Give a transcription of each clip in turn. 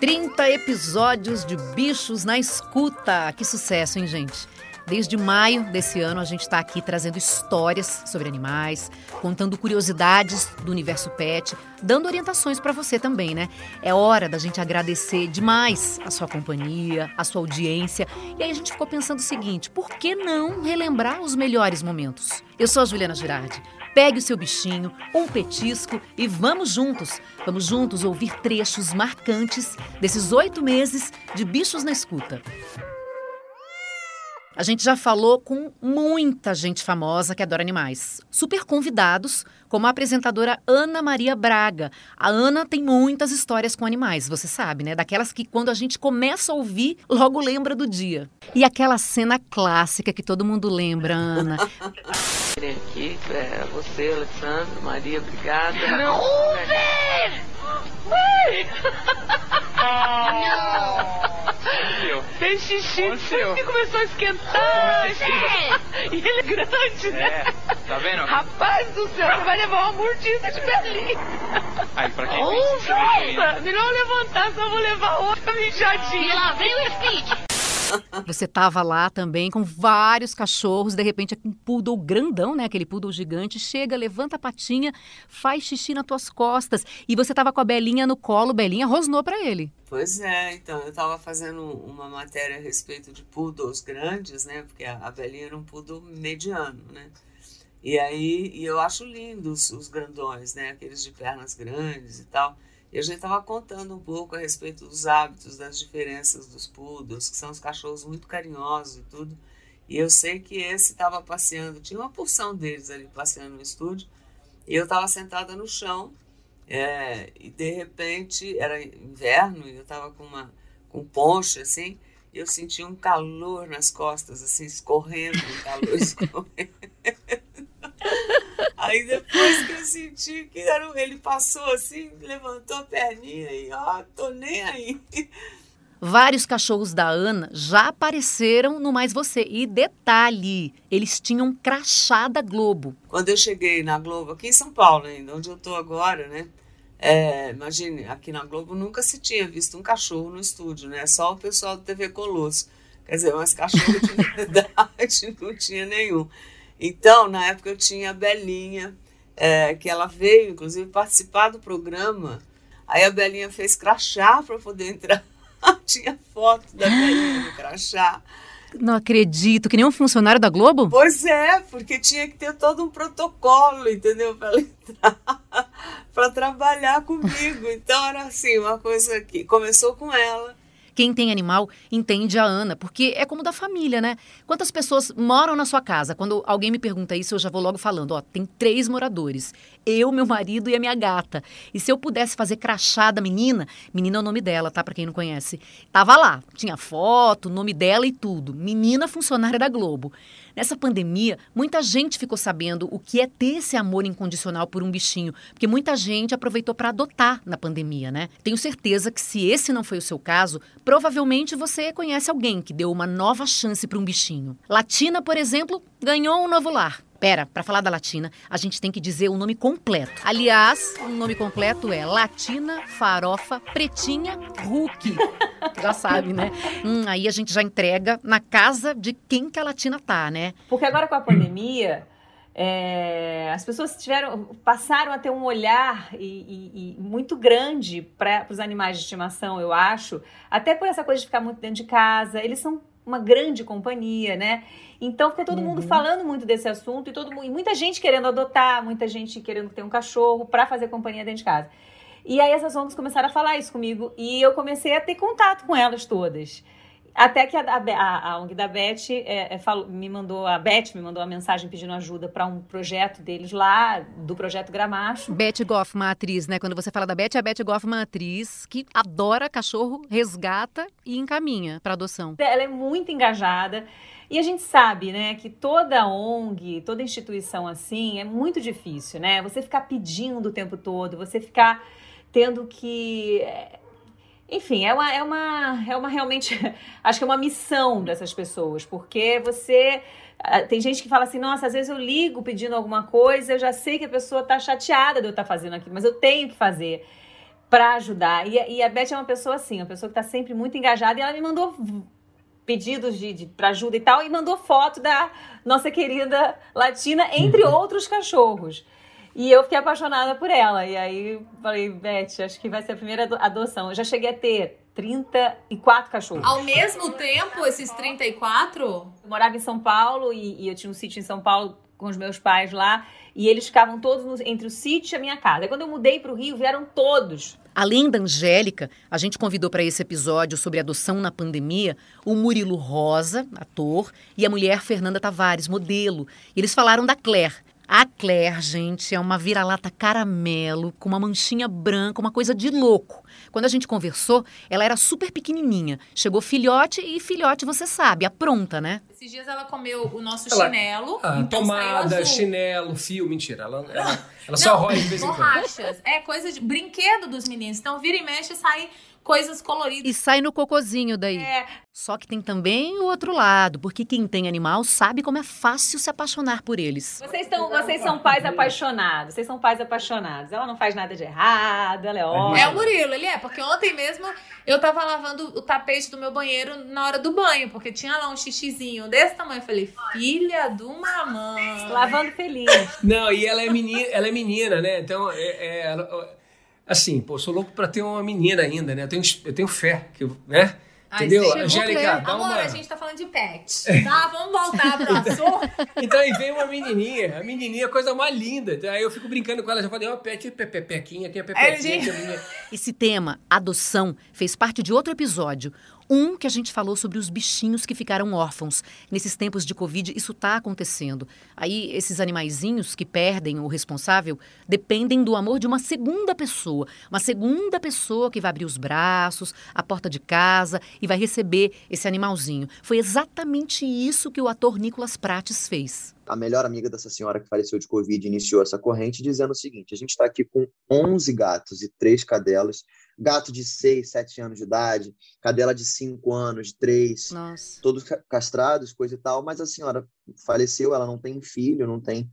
30 episódios de Bichos na Escuta. Que sucesso, hein, gente? Desde maio desse ano, a gente está aqui trazendo histórias sobre animais, contando curiosidades do universo pet, dando orientações para você também, né? É hora da gente agradecer demais a sua companhia, a sua audiência. E aí a gente ficou pensando o seguinte: por que não relembrar os melhores momentos? Eu sou a Juliana Girardi. Pegue o seu bichinho, um petisco e vamos juntos. Vamos juntos ouvir trechos marcantes desses oito meses de Bichos na Escuta. A gente já falou com muita gente famosa que adora animais. Super convidados, como a apresentadora Ana Maria Braga. A Ana tem muitas histórias com animais, você sabe, né? Daquelas que quando a gente começa a ouvir, logo lembra do dia. E aquela cena clássica que todo mundo lembra, Ana. aqui, é, você, Alessandro, Maria, obrigada. Não! Ruben! Mãe! Fez xixi, Aconteceu. que começou a esquentar. E ele é grande, né? É, tá vendo? Rapaz do céu, você vai levar uma mordida de Berlim. Aí, pra quem Nossa, melhor levantar, só vou levar outra mijadinha. E lá vem o Speed. Você tava lá também com vários cachorros, de repente um poodle grandão, né? Aquele poodle gigante, chega, levanta a patinha, faz xixi nas tuas costas. E você tava com a Belinha no colo, Belinha rosnou para ele. Pois é, então, eu estava fazendo uma matéria a respeito de poodles grandes, né? Porque a, Belinha era um poodle mediano, né? E aí, e eu acho lindos os grandões, né? Aqueles de pernas grandes e tal. E a gente estava contando um pouco a respeito dos hábitos, das diferenças dos poodles, que são os cachorros muito carinhosos e tudo. E eu sei que esse estava passeando, tinha uma porção deles ali passeando no estúdio, e eu estava sentada no chão, é, e de repente era inverno, e eu estava com uma com poncho assim, e eu senti um calor nas costas, assim, escorrendo, um calor escorrendo. Aí depois que eu senti que era, ele passou assim, levantou a perninha e ó, tô nem aí. Vários cachorros da Ana já apareceram no Mais Você. E detalhe, eles tinham crachá da Globo. Quando eu cheguei na Globo, aqui em São Paulo ainda, onde eu tô agora, né? É, imagine, aqui na Globo nunca se tinha visto um cachorro no estúdio, né? Só o pessoal do TV Colosso. Quer dizer, mas cachorro de verdade não tinha nenhum. Então, na época eu tinha a Belinha, é, que ela veio, inclusive, participar do programa. Aí a Belinha fez crachá para poder entrar. tinha foto da Belinha no crachá. Não acredito, que nem um funcionário da Globo? Pois é, porque tinha que ter todo um protocolo, entendeu? Para ela entrar, para trabalhar comigo. Então era assim, uma coisa que começou com ela. Quem tem animal entende a Ana, porque é como da família, né? Quantas pessoas moram na sua casa? Quando alguém me pergunta isso, eu já vou logo falando: ó, tem três moradores. Eu, meu marido e a minha gata. E se eu pudesse fazer crachá da menina, menina é o nome dela, tá? Pra quem não conhece. Tava lá, tinha foto, nome dela e tudo. Menina funcionária da Globo. Nessa pandemia, muita gente ficou sabendo o que é ter esse amor incondicional por um bichinho, porque muita gente aproveitou para adotar na pandemia, né? Tenho certeza que se esse não foi o seu caso, provavelmente você conhece alguém que deu uma nova chance para um bichinho. Latina, por exemplo, ganhou um novo lar. Pera, para falar da Latina, a gente tem que dizer o nome completo. Aliás, o nome completo é Latina Farofa Pretinha Hulk. Já sabe, né? Hum, aí a gente já entrega na casa de quem que a Latina tá, né? Porque agora com a pandemia, é, as pessoas tiveram, passaram a ter um olhar e, e, e muito grande para os animais de estimação, eu acho. Até por essa coisa de ficar muito dentro de casa. Eles são uma grande companhia, né? Então fica todo uhum. mundo falando muito desse assunto e todo mundo, e muita gente querendo adotar, muita gente querendo ter um cachorro para fazer companhia dentro de casa. E aí essas ONGs começaram a falar isso comigo e eu comecei a ter contato com elas todas. Até que a, a, a ONG da Beth é, é, falou, me mandou, a Beth me mandou uma mensagem pedindo ajuda para um projeto deles lá, do projeto Gramacho. Beth Goffman, atriz, né? Quando você fala da Beth, é a Beth Goffman, atriz, que adora cachorro, resgata e encaminha para adoção. Ela é muito engajada. E a gente sabe, né, que toda ONG, toda instituição assim é muito difícil, né? Você ficar pedindo o tempo todo, você ficar tendo que enfim, é uma, é uma, é uma realmente, acho que é uma missão dessas pessoas, porque você. Ah, tem gente que fala assim, nossa, às vezes eu ligo pedindo alguma coisa, eu já sei que a pessoa está chateada de eu estar tá fazendo aquilo, mas eu tenho que fazer. para ajudar. E, e, a Beth é uma pessoa assim, uma pessoa que está sempre muito engajada e ela me mandou pedidos de, de para ajuda e tal e mandou foto da nossa querida Latina entre uhum. outros cachorros. E eu fiquei apaixonada por ela. E aí falei, Beth, acho que vai ser a primeira adoção. Eu já cheguei a ter 34 cachorros. Ao mesmo tempo, esses 34? Eu morava em São Paulo e, e eu tinha um sítio em São Paulo com os meus pais lá. E eles ficavam todos no, entre o sítio e a minha casa. E quando eu mudei para o Rio, vieram todos. Além da Angélica, a gente convidou para esse episódio sobre adoção na pandemia o Murilo Rosa, ator, e a mulher Fernanda Tavares, modelo. E eles falaram da Claire. A Claire, gente, é uma vira-lata caramelo com uma manchinha branca, uma coisa de louco. Quando a gente conversou, ela era super pequenininha. Chegou filhote e filhote, você sabe, apronta, né? Esses dias ela comeu o nosso ela, chinelo. Ah, então tomada, chinelo, fio, mentira. Ela, ela, ela só rói de vez em quando. Borrachas. É coisa de brinquedo dos meninos. Então vira e mexe e sai coisas coloridas. E sai no cocozinho daí. É. Só que tem também o outro lado, porque quem tem animal sabe como é fácil se apaixonar por eles. Vocês, estão, vocês são pais apaixonados, vocês são pais apaixonados. Ela não faz nada de errado, ela é ótima. É o Murilo, ele é, porque ontem mesmo eu tava lavando o tapete do meu banheiro na hora do banho, porque tinha lá um xixizinho desse tamanho. Eu falei, filha do mamãe. Lavando feliz. Não, e ela é menina, ela é menina, né? Então, é, é ela, assim, pô, sou louco para ter uma menina ainda, né? Eu tenho, eu tenho fé, que, né? Ai, Entendeu? Angélica, dá Amor, uma... a gente tá falando de pet, tá? Vamos voltar pro assunto. então aí vem uma menininha, a menininha é a coisa mais linda. Aí eu fico brincando com ela, já falei, ó, oh, pet, pepequinha, aqui a pepequinha. É, Esse tema, adoção, fez parte de outro episódio. Um que a gente falou sobre os bichinhos que ficaram órfãos. Nesses tempos de Covid, isso está acontecendo. Aí, esses animaizinhos que perdem o responsável dependem do amor de uma segunda pessoa. Uma segunda pessoa que vai abrir os braços, a porta de casa e vai receber esse animalzinho. Foi exatamente isso que o ator Nicolas Prates fez a melhor amiga dessa senhora que faleceu de Covid iniciou essa corrente dizendo o seguinte: a gente está aqui com 11 gatos e três cadelas gato de 6, 7 anos de idade, cadela de 5 anos, de 3, Nossa. todos castrados, coisa e tal, mas a senhora faleceu, ela não tem filho, não tem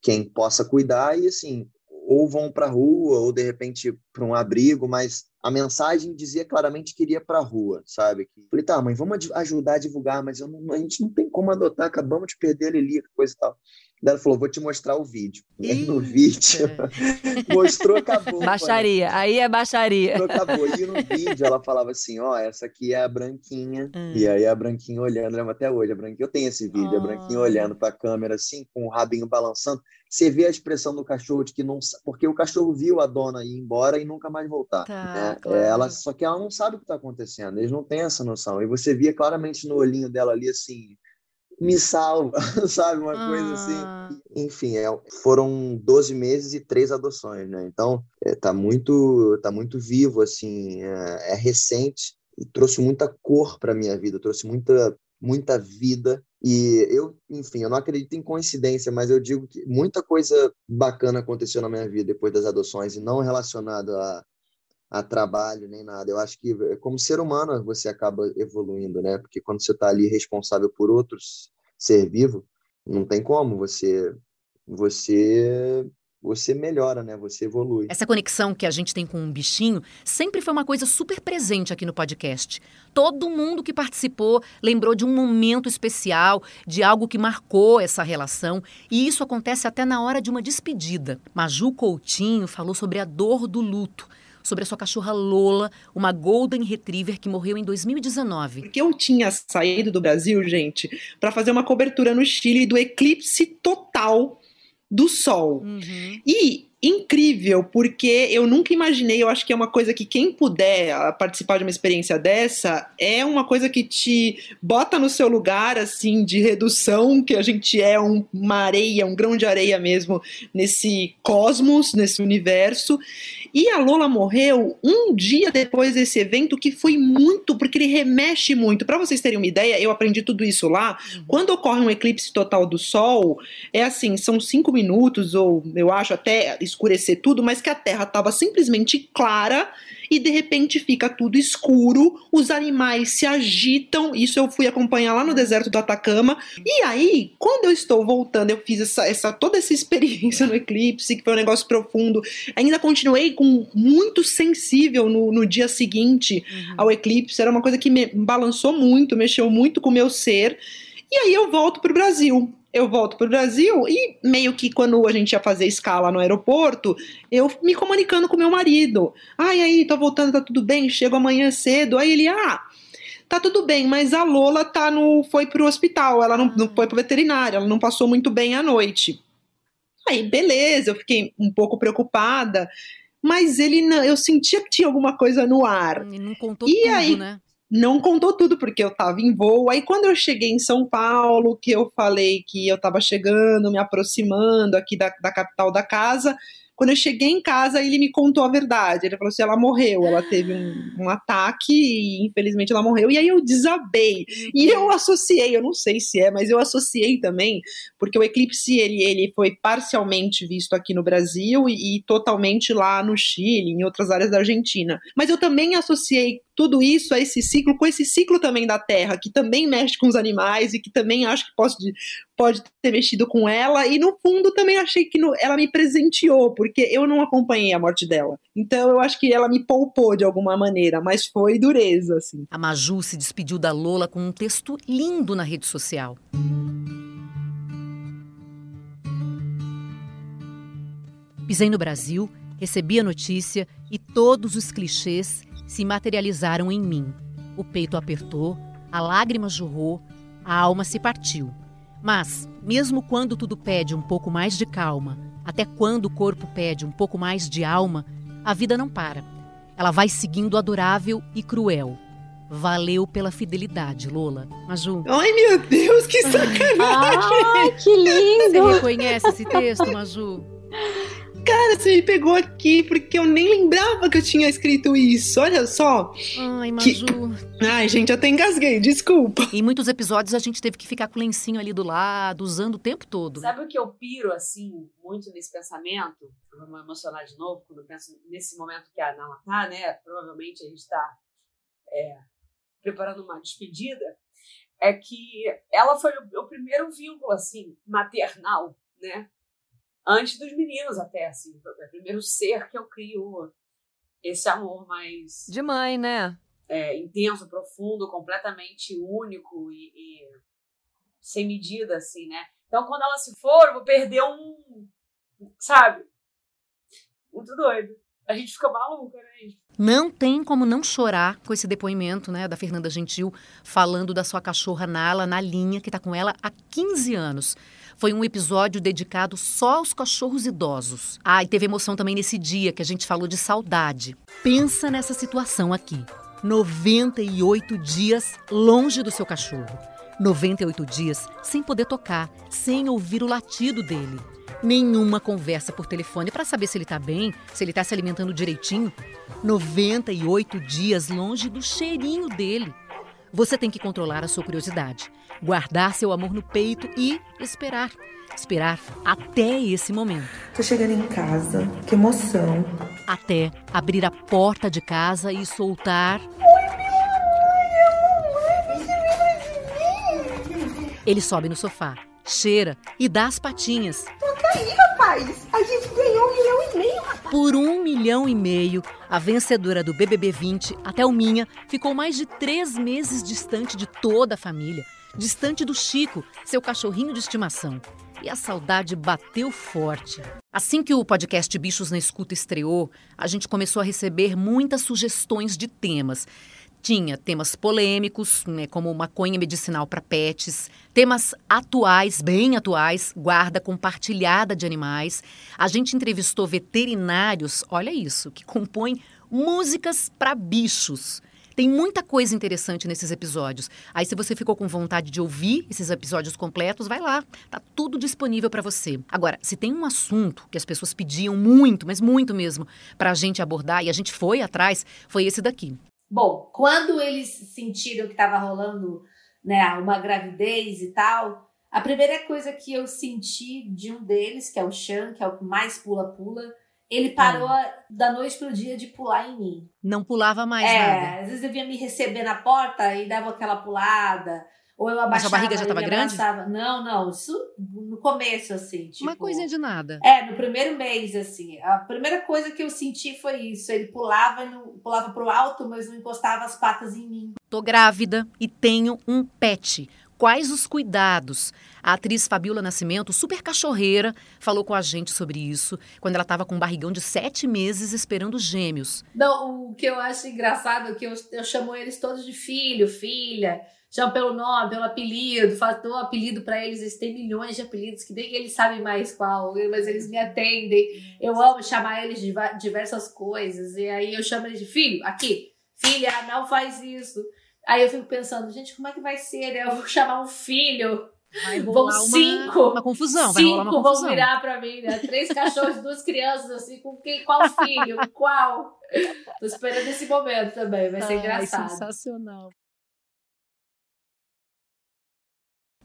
quem possa cuidar, e assim, ou vão para a rua, ou de repente para um abrigo, mas a mensagem dizia claramente que iria para a rua, sabe? Falei, tá, mãe, vamos ajudar a divulgar, mas não, a gente não tem como adotar, acabamos de perder a Lili, coisa e tal. Ela falou: vou te mostrar o vídeo. E aí no vídeo mostrou, acabou. Baixaria, mano. aí é baixaria. Mostrou, acabou. E no vídeo ela falava assim: ó, oh, essa aqui é a branquinha. Hum. E aí a branquinha olhando, lembra até hoje, a branquinha. Eu tenho esse vídeo, oh. a branquinha olhando para a câmera assim, com o rabinho balançando. Você vê a expressão do cachorro de que não. Porque o cachorro viu a dona ir embora e nunca mais voltar. Tá, né? claro. é, ela, só que ela não sabe o que está acontecendo, eles não têm essa noção. E você via claramente no olhinho dela ali assim me salva, sabe? Uma ah. coisa assim. Ah. Enfim, é, foram 12 meses e três adoções, né? Então, é, tá, muito, tá muito vivo, assim, é, é recente e trouxe muita cor para minha vida, trouxe muita, muita vida. E eu, enfim, eu não acredito em coincidência, mas eu digo que muita coisa bacana aconteceu na minha vida depois das adoções e não relacionado a, a trabalho nem nada. Eu acho que como ser humano você acaba evoluindo, né? Porque quando você está ali responsável por outros ser vivo, não tem como você você você melhora, né? Você evolui. Essa conexão que a gente tem com um bichinho sempre foi uma coisa super presente aqui no podcast. Todo mundo que participou lembrou de um momento especial, de algo que marcou essa relação, e isso acontece até na hora de uma despedida. Maju Coutinho falou sobre a dor do luto sobre a sua cachorra Lola, uma Golden Retriever que morreu em 2019. Porque eu tinha saído do Brasil, gente, para fazer uma cobertura no Chile do eclipse total do Sol. Uhum. E incrível, porque eu nunca imaginei, eu acho que é uma coisa que quem puder ah, participar de uma experiência dessa, é uma coisa que te bota no seu lugar, assim, de redução, que a gente é um, uma areia, um grão de areia mesmo, nesse cosmos, nesse universo, e a Lola morreu um dia depois desse evento, que foi muito, porque ele remexe muito. Para vocês terem uma ideia, eu aprendi tudo isso lá. Uhum. Quando ocorre um eclipse total do Sol, é assim, são cinco minutos, ou eu acho até escurecer tudo, mas que a Terra estava simplesmente clara e de repente fica tudo escuro, os animais se agitam. Isso eu fui acompanhar lá no deserto do Atacama. E aí, quando eu estou voltando, eu fiz essa, essa toda essa experiência no eclipse, que foi um negócio profundo. Ainda continuei com muito sensível no, no dia seguinte uhum. ao eclipse. Era uma coisa que me balançou muito, mexeu muito com o meu ser. E aí eu volto para o Brasil eu volto para o Brasil e meio que quando a gente ia fazer escala no aeroporto, eu me comunicando com meu marido. Ai, aí, tô voltando, tá tudo bem, chego amanhã cedo. Aí ele, ah, tá tudo bem, mas a Lola tá no, foi pro hospital, ela não, não foi pro veterinário, ela não passou muito bem a noite. Aí, beleza, eu fiquei um pouco preocupada, mas ele não, eu sentia que tinha alguma coisa no ar. E não contou e tudo, aí, né? Não contou tudo, porque eu estava em voo. Aí, quando eu cheguei em São Paulo, que eu falei que eu estava chegando, me aproximando aqui da, da capital da casa, quando eu cheguei em casa, ele me contou a verdade. Ele falou assim: ela morreu, ela teve um, um ataque e infelizmente ela morreu. E aí eu desabei. E eu associei, eu não sei se é, mas eu associei também, porque o eclipse ele, ele foi parcialmente visto aqui no Brasil e, e totalmente lá no Chile, em outras áreas da Argentina. Mas eu também associei tudo isso a esse ciclo, com esse ciclo também da Terra, que também mexe com os animais e que também acho que pode, pode ter mexido com ela. E no fundo também achei que no, ela me presenteou, porque eu não acompanhei a morte dela. Então eu acho que ela me poupou de alguma maneira, mas foi dureza, assim. A Maju se despediu da Lola com um texto lindo na rede social. Pisei no Brasil, recebi a notícia e todos os clichês se materializaram em mim. O peito apertou, a lágrima jorrou, a alma se partiu. Mas, mesmo quando tudo pede um pouco mais de calma, até quando o corpo pede um pouco mais de alma, a vida não para. Ela vai seguindo adorável e cruel. Valeu pela fidelidade, Lola. Maju. Ai, meu Deus, que sacanagem! Ai, que lindo! Você reconhece esse texto, Maju? Cara, você me pegou aqui porque eu nem lembrava que eu tinha escrito isso. Olha só. Ai, Maju. Que... Ai, gente, eu até engasguei, desculpa. Em muitos episódios a gente teve que ficar com o lencinho ali do lado, usando o tempo todo. Sabe o que eu piro, assim, muito nesse pensamento? Eu vou me emocionar de novo quando eu penso nesse momento que a Nala tá, né? Provavelmente a gente tá é, preparando uma despedida. É que ela foi o, o primeiro vínculo, assim, maternal, né? Antes dos meninos até, assim. É o primeiro ser que eu crio esse amor mais... De mãe, né? É, intenso, profundo, completamente único e, e, sem medida, assim, né? Então, quando ela se for, eu vou perder um... Sabe? Muito doido. A gente fica maluca, né? Não tem como não chorar com esse depoimento, né, da Fernanda Gentil, falando da sua cachorra Nala na linha, que está com ela há 15 anos. Foi um episódio dedicado só aos cachorros idosos. Ah, e teve emoção também nesse dia que a gente falou de saudade. Pensa nessa situação aqui. 98 dias longe do seu cachorro. 98 dias sem poder tocar, sem ouvir o latido dele. Nenhuma conversa por telefone para saber se ele está bem, se ele está se alimentando direitinho. 98 dias longe do cheirinho dele. Você tem que controlar a sua curiosidade, guardar seu amor no peito e esperar. Esperar até esse momento. Tô chegando em casa, que emoção. Até abrir a porta de casa e soltar. Ele sobe no sofá, cheira e dá as patinhas. Tá aí, rapaz! A gente ganhou um milhão e meio, rapaz! Por um milhão e meio, a vencedora do BBB 20, a Thelminha, ficou mais de três meses distante de toda a família, distante do Chico, seu cachorrinho de estimação. E a saudade bateu forte. Assim que o podcast Bichos na Escuta estreou, a gente começou a receber muitas sugestões de temas. Tinha temas polêmicos, né, como maconha medicinal para pets, temas atuais, bem atuais, guarda compartilhada de animais. A gente entrevistou veterinários, olha isso, que compõem músicas para bichos. Tem muita coisa interessante nesses episódios. Aí, se você ficou com vontade de ouvir esses episódios completos, vai lá. Tá tudo disponível para você. Agora, se tem um assunto que as pessoas pediam muito, mas muito mesmo, para a gente abordar, e a gente foi atrás, foi esse daqui. Bom, quando eles sentiram que estava rolando né, uma gravidez e tal, a primeira coisa que eu senti de um deles, que é o Chan, que é o que mais pula-pula, ele parou da noite pro dia de pular em mim. Não pulava mais é, nada. às vezes ele vinha me receber na porta e dava aquela pulada. Ou eu abaixava. Mas a barriga já ele tava me grande? Não, não. Isso no começo, assim. Tipo, Uma coisinha de nada. É, no primeiro mês, assim. A primeira coisa que eu senti foi isso. Ele pulava, no, pulava pro alto, mas não encostava as patas em mim. Tô grávida e tenho um pet. Quais os cuidados? A atriz Fabiola Nascimento, super cachorreira, falou com a gente sobre isso quando ela estava com um barrigão de sete meses esperando gêmeos. Não, o que eu acho engraçado é que eu, eu chamo eles todos de filho, filha. Chamo pelo nome, pelo apelido, faço um apelido para eles. Eles têm milhões de apelidos que nem eles sabem mais qual, mas eles me atendem. Eu amo chamar eles de diversas coisas. E aí eu chamo eles de filho, aqui, filha, não faz isso. Aí eu fico pensando, gente, como é que vai ser? Né? Eu vou chamar um filho. Vão uma- cinco. uma confusão, vai Cinco uma vão confusão. virar pra mim, né? Três cachorros, duas crianças, assim, com quem, qual filho? Qual? Tô esperando esse momento também, vai ser Ai, engraçado. sensacional.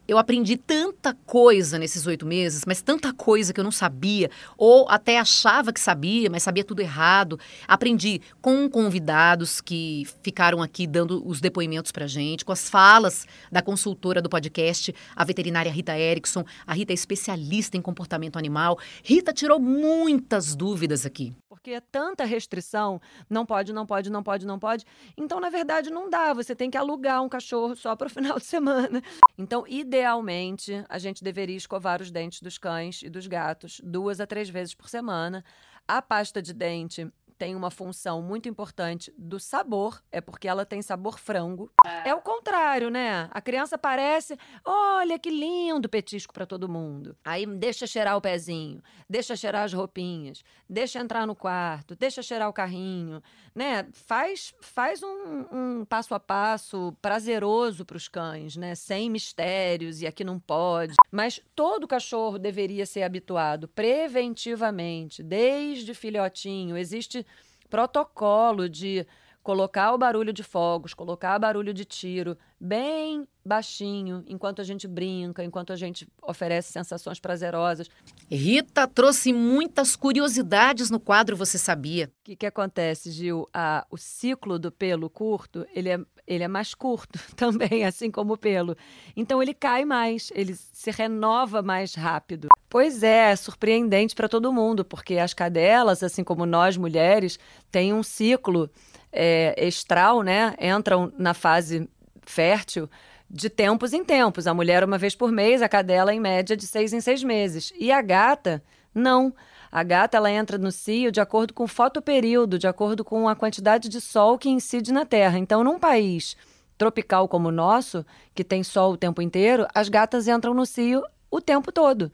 Eu aprendi tanta coisa nesses oito meses, mas tanta coisa que eu não sabia, ou até achava que sabia, mas sabia tudo errado. Aprendi com convidados que ficaram aqui dando os depoimentos pra gente, com as falas da consultora do podcast, a veterinária Rita Erickson. A Rita é especialista em comportamento animal. Rita tirou muitas dúvidas aqui. Porque é tanta restrição, não pode, não pode, não pode, não pode. Então, na verdade, não dá. Você tem que alugar um cachorro só para o final de semana. Então, idealmente, a gente deveria escovar os dentes dos cães e dos gatos duas a três vezes por semana. A pasta de dente tem uma função muito importante do sabor, é porque ela tem sabor frango. É o contrário, né? A criança parece, olha que lindo petisco para todo mundo. Aí deixa cheirar o pezinho, deixa cheirar as roupinhas, deixa entrar no quarto, deixa cheirar o carrinho, né? Faz, faz um, um passo a passo prazeroso para os cães, né? Sem mistérios e aqui não pode. Mas todo cachorro deveria ser habituado preventivamente, desde filhotinho. Existe protocolo de colocar o barulho de fogos, colocar barulho de tiro bem baixinho, enquanto a gente brinca, enquanto a gente oferece sensações prazerosas. Rita trouxe muitas curiosidades no quadro Você Sabia. O que, que acontece, Gil? Ah, o ciclo do pelo curto, ele é, ele é mais curto também, assim como o pelo. Então ele cai mais, ele se renova mais rápido. Pois é, é surpreendente para todo mundo, porque as cadelas, assim como nós mulheres, têm um ciclo é, estral, né? Entram na fase fértil de tempos em tempos. A mulher uma vez por mês, a cadela em média de seis em seis meses. E a gata, não. A gata ela entra no cio de acordo com o fotoperíodo, de acordo com a quantidade de sol que incide na Terra. Então, num país tropical como o nosso, que tem sol o tempo inteiro, as gatas entram no cio o tempo todo.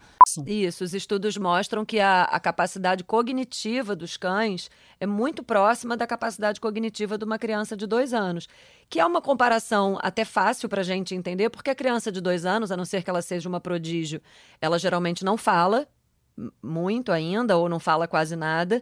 Isso, os estudos mostram que a, a, capacidade cognitiva dos cães é muito próxima da capacidade cognitiva de uma criança de dois anos, que é uma comparação até fácil para a gente entender, porque a criança de dois anos, a não ser que ela seja uma prodígio, ela geralmente não fala muito ainda ou não fala quase nada.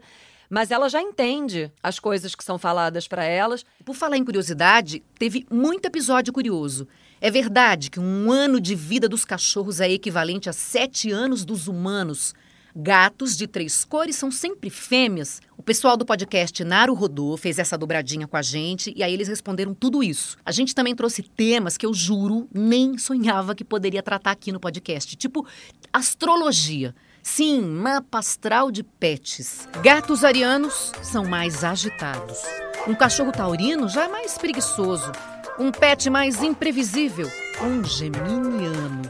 Mas ela já entende as coisas que são faladas para elas. Por falar em curiosidade, teve muito episódio curioso. É verdade que um ano de vida dos cachorros é equivalente a sete anos dos humanos. Gatos de três cores são sempre fêmeas. O pessoal do podcast Naru Rodô fez essa dobradinha com a gente e aí eles responderam tudo isso. A gente também trouxe temas que eu juro nem sonhava que poderia tratar aqui no podcast, tipo astrologia. Sim, mapa astral de pets. Gatos arianos são mais agitados. Um cachorro taurino já é mais preguiçoso. Um pet mais imprevisível, um geminiano.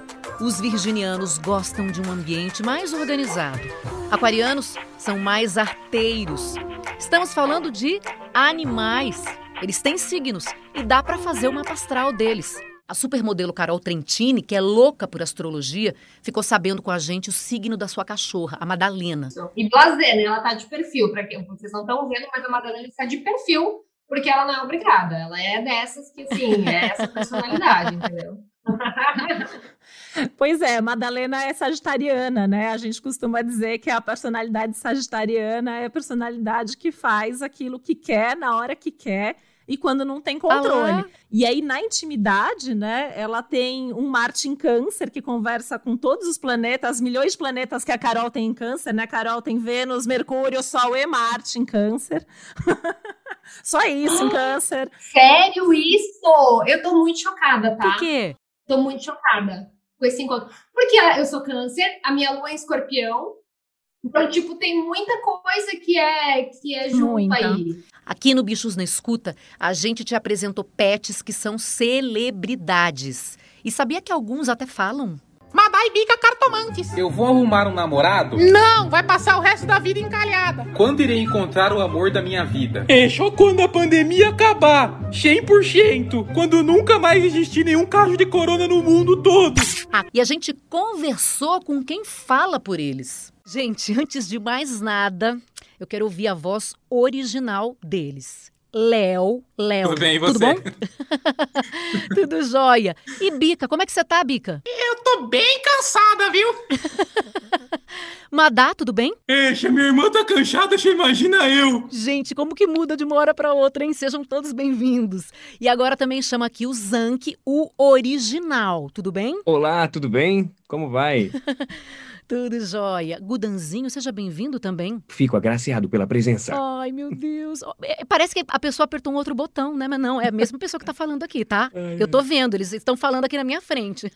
Os virginianos gostam de um ambiente mais organizado. Aquarianos são mais arteiros. Estamos falando de animais. Eles têm signos e dá para fazer o mapa astral deles. A supermodelo Carol Trentini, que é louca por astrologia, ficou sabendo com a gente o signo da sua cachorra, a Madalena. E blazer, né? Ela tá de perfil, para quem vocês não estão vendo, mas a Madalena está de perfil, porque ela não é obrigada. Ela é dessas que, assim, é essa personalidade, entendeu? Pois é, Madalena é sagitariana, né? A gente costuma dizer que a personalidade sagitariana é a personalidade que faz aquilo que quer na hora que quer e quando não tem controle. e aí, na intimidade, né, ela tem um Marte em câncer que conversa com todos os planetas, milhões de planetas que a Carol tem em câncer, né? Carol tem Vênus, Mercúrio, Sol e Marte em câncer. Só isso em câncer. Sério isso? Eu tô muito chocada, tá? Por quê? Tô muito chocada com esse encontro. Porque eu sou câncer, a minha lua é escorpião. Então, tipo, tem muita coisa que é, que é junto Muita. aí. Aqui no Bichos na Escuta, a gente te apresentou pets que são celebridades. E sabia que alguns até falam? Madai bica cartomantes. Eu vou arrumar um namorado? Não, vai passar o resto da vida encalhada. Quando irei encontrar o amor da minha vida? É só quando a pandemia acabar. 100%. Quando nunca mais existir nenhum caso de corona no mundo todo. Ah, e a gente conversou com quem fala por eles. Gente, antes de mais nada, eu quero ouvir a voz original deles. Léo, Léo. Tudo bem, e Tudo você? bom? Tudo jóia. E Bica, como é que você tá, Bica? Eu tô bem cansada, viu? Madá, tudo bem? Eixa, minha irmã tá cansada, você imagina eu. Gente, como que muda de uma hora para outra, hein? Sejam todos bem-vindos. E agora também chama aqui o Zank, o original. Tudo bem? Olá, tudo bem? Como vai? Tudo jóia. Gudanzinho, seja bem-vindo também. Fico agraciado pela presença. Ai, meu Deus. É, Parece que a pessoa apertou um outro botão, né? Mas não, é a mesma pessoa que tá falando aqui, tá? Eu tô vendo, eles estão falando aqui na minha frente.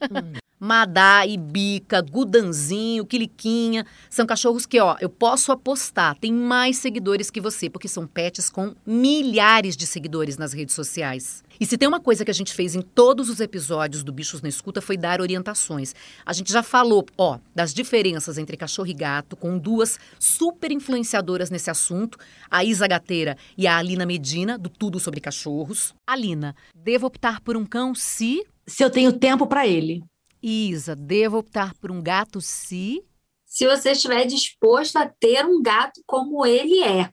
Madá, Ibica, Gudanzinho, Quiliquinha, são cachorros que, ó, eu posso apostar, tem mais seguidores que você, porque são pets com milhares de seguidores nas redes sociais. E se tem uma coisa que a gente fez em todos os episódios do Bichos na Escuta foi dar orientações. A gente já falou, ó, das diferenças entre cachorro e gato, com duas super influenciadoras nesse assunto, a Isa Gateira e a Alina Medina, do Tudo Sobre Cachorros. Alina, devo optar por um cão se... Se eu tenho tempo para ele. Isa, devo optar por um gato se... Se você estiver disposto a ter um gato como ele é.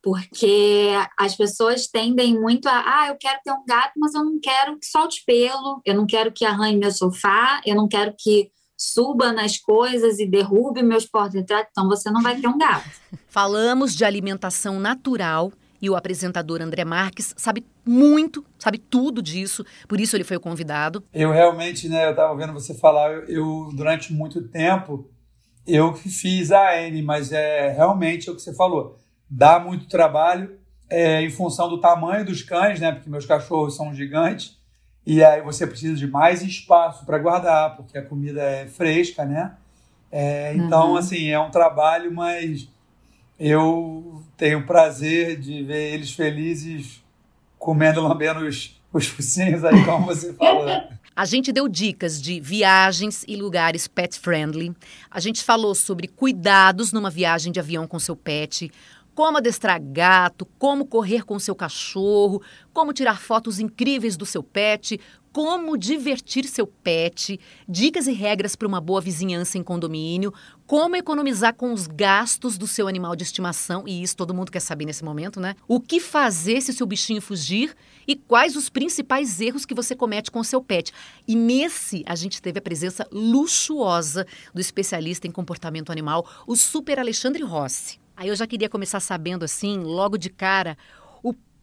Porque as pessoas tendem muito a, ah, eu quero ter um gato, mas eu não quero que solte pelo, eu não quero que arranhe meu sofá, eu não quero que suba nas coisas e derrube meus porta-retratos, então você não vai ter um gato. Falamos de alimentação natural e o apresentador André Marques sabe muito, sabe tudo disso, por isso ele foi o convidado. Eu realmente, né, eu tava vendo você falar, eu, eu, durante muito tempo eu que fiz a AN, mas é realmente é o que você falou, dá muito trabalho é, em função do tamanho dos cães, né, porque meus cachorros são gigantes e aí você precisa de mais espaço para guardar, porque a comida é fresca, né? É, então, Uhum. assim, é um trabalho, mas eu tenho o prazer de ver eles felizes comendo, lambendo os, os focinhos aí, como você falou. A gente deu dicas de viagens e lugares pet friendly. A gente falou sobre cuidados numa viagem de avião com seu pet, como adestrar gato, como correr com seu cachorro, como tirar fotos incríveis do seu pet, como divertir seu pet, dicas e regras para uma boa vizinhança em condomínio, como economizar com os gastos do seu animal de estimação, e isso todo mundo quer saber nesse momento, né? O que fazer se seu bichinho fugir e quais os principais erros que você comete com o seu pet. E nesse a gente teve a presença luxuosa do especialista em comportamento animal, o super Alexandre Rossi. Aí eu já queria começar sabendo assim, logo de cara,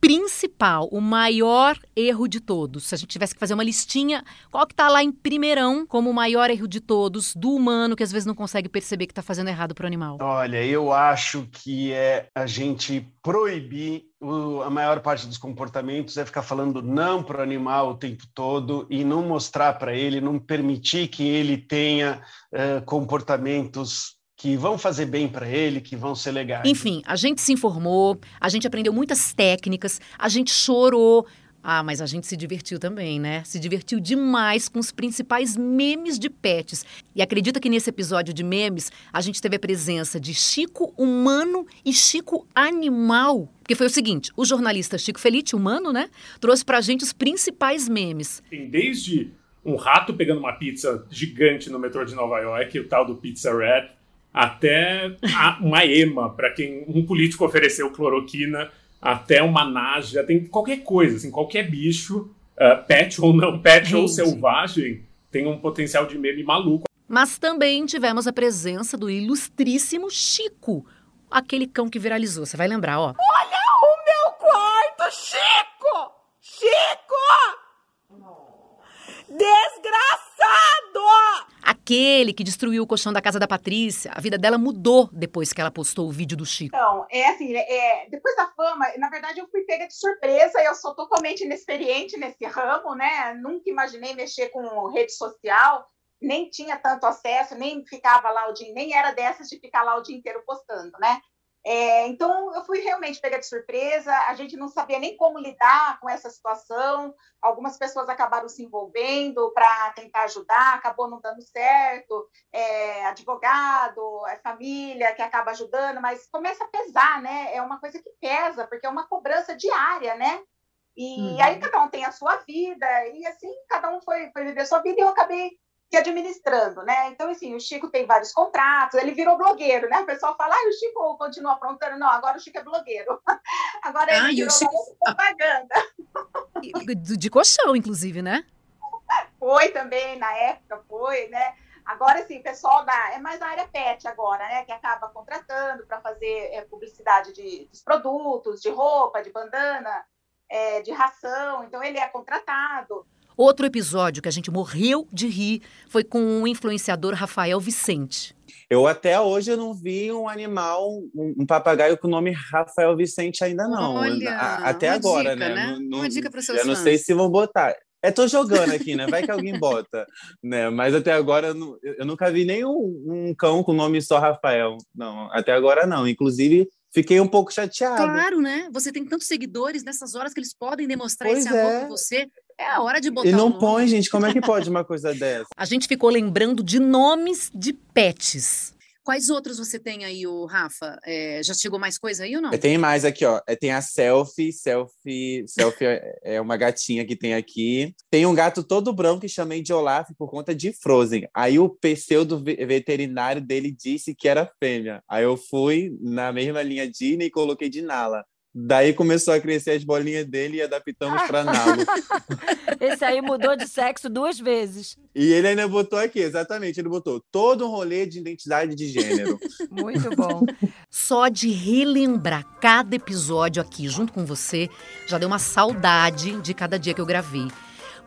principal, o maior erro de todos. Se a gente tivesse que fazer uma listinha, qual que tá lá em primeirão como o maior erro de todos do humano que às vezes não consegue perceber que tá fazendo errado pro animal? Olha, eu acho que é a gente proibir o- a maior parte dos comportamentos é ficar falando não para o animal o tempo todo e não mostrar para ele, não permitir que ele tenha eh, comportamentos que vão fazer bem para ele, que vão ser legais. Enfim, a gente se informou, a gente aprendeu muitas técnicas, a gente chorou. Ah, mas a gente se divertiu também, né? Se divertiu demais com os principais memes de pets. E acredita que nesse episódio de memes, a gente teve a presença de Chico humano e Chico animal. Porque foi o seguinte, o jornalista Chico Felite, humano, né? Trouxe pra gente os principais memes. Tem desde um rato pegando uma pizza gigante no metrô de Nova York, o tal do Pizza Rat, até uma ema para quem um político ofereceu cloroquina, até uma naja, tem qualquer coisa, assim, qualquer bicho, uh, pet ou não pet Gente. ou selvagem, tem um potencial de meme maluco. Mas também tivemos a presença do ilustríssimo Chico, aquele cão que viralizou, você vai lembrar, ó. Olha o meu quarto, Chico! Chico! Desgraça! Aquele que destruiu o colchão da casa da Patrícia. A vida dela mudou depois que ela postou o vídeo do Chico. Então, é assim, é, depois da fama, na verdade eu fui pega de surpresa, eu sou totalmente inexperiente nesse ramo, né? Nunca imaginei mexer com rede social, nem tinha tanto acesso, nem ficava lá o dia, nem era dessas de ficar lá o dia inteiro postando, né? É, então, eu fui realmente pega de surpresa, a gente não sabia nem como lidar com essa situação, algumas pessoas acabaram se envolvendo para tentar ajudar, acabou não dando certo, é, advogado, é família que acaba ajudando, mas começa a pesar, né? É uma coisa que pesa, porque é uma cobrança diária, né? E uhum. aí cada um tem a sua vida, e assim, cada um foi, foi viver a sua vida, e eu acabei que administrando, né? Então, assim, o Chico tem vários contratos, ele virou blogueiro, né? O pessoal fala, ah, o Chico continua aprontando. Não, agora o Chico é blogueiro. Agora ele ah, virou Chico... propaganda. De, de colchão, inclusive, né? Foi também, na época, foi, né? Agora, sim, o pessoal da. É mais da área pet agora, né? Que acaba contratando para fazer é, publicidade de, dos produtos, de roupa, de bandana, é, de ração. Então, ele é contratado. Outro episódio que a gente morreu de rir foi com o influenciador Rafael Vicente. Eu até hoje não vi um animal, um, um papagaio com o nome Rafael Vicente ainda não. Olha, a, até agora, dica, né? né? Não, uma dica para seus Eu não fãs. sei se vão botar. É, tô jogando aqui, né? Vai que alguém bota, né? Mas até agora eu, eu nunca vi nenhum um cão com o nome só Rafael. Não, até agora não. Inclusive, fiquei um pouco chateado. Claro, né? Você tem tantos seguidores nessas horas que eles podem demonstrar Pois esse amor é. por você. É a hora de botar E o não nome. põe, gente. Como é que pode uma coisa dessa? A gente ficou lembrando de nomes de pets. Quais outros você tem aí, o Rafa? É, já chegou mais coisa aí ou não? Tem mais aqui, ó. É, Tem a selfie. Selfie, selfie é- é uma gatinha que tem aqui. Tem um gato todo branco que chamei de Olaf por conta de Frozen. Aí o pseudo ve- veterinário dele disse que era fêmea. Aí eu fui na mesma linha Disney e coloquei de Nala. Daí começou a crescer as bolinhas dele e adaptamos para Nalo. Esse aí mudou de sexo duas vezes. E ele ainda botou aqui, exatamente, ele botou todo um rolê de identidade de gênero. Muito bom. Só de relembrar cada episódio aqui junto com você, já deu uma saudade de cada dia que eu gravei.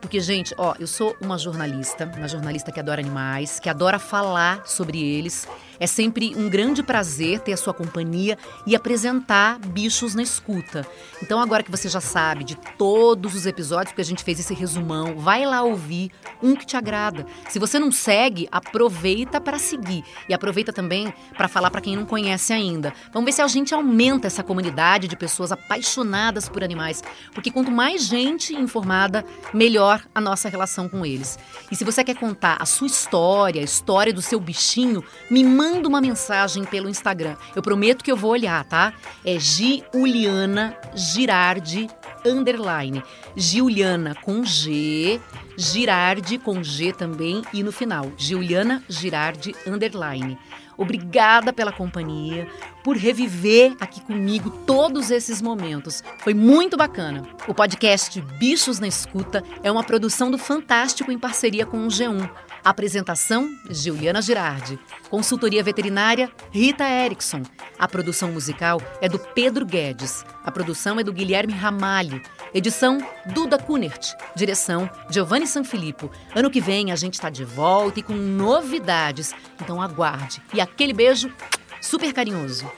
Porque, gente, ó, eu sou uma jornalista, uma jornalista que adora animais, que adora falar sobre eles. É sempre um grande prazer ter a sua companhia e apresentar bichos na escuta. Então, agora que você já sabe de todos os episódios, porque a gente fez esse resumão, vai lá ouvir um que te agrada. Se você não segue, aproveita para seguir. E aproveita também para falar para quem não conhece ainda. Vamos ver se a gente aumenta essa comunidade de pessoas apaixonadas por animais. Porque quanto mais gente informada, melhor a nossa relação com eles. E se você quer contar a sua história, a história do seu bichinho, me manda uma mensagem pelo Instagram. Eu prometo que eu vou olhar, tá? É Giuliana Girardi underline. Giuliana com G, Girardi com G também e no final, Giuliana Girardi underline. Obrigada pela companhia, por reviver aqui comigo todos esses momentos. Foi muito bacana. O podcast Bichos na Escuta é uma produção do Fantástico em parceria com o G1. Apresentação: Juliana Girardi. Consultoria veterinária: Rita Erickson. A produção musical é do Pedro Guedes. A produção é do Guilherme Ramalho. Edição: Duda Kunert. Direção: Giovanni Sanfilippo. Ano que vem a gente está de volta e com novidades. Então aguarde. E aquele beijo super carinhoso.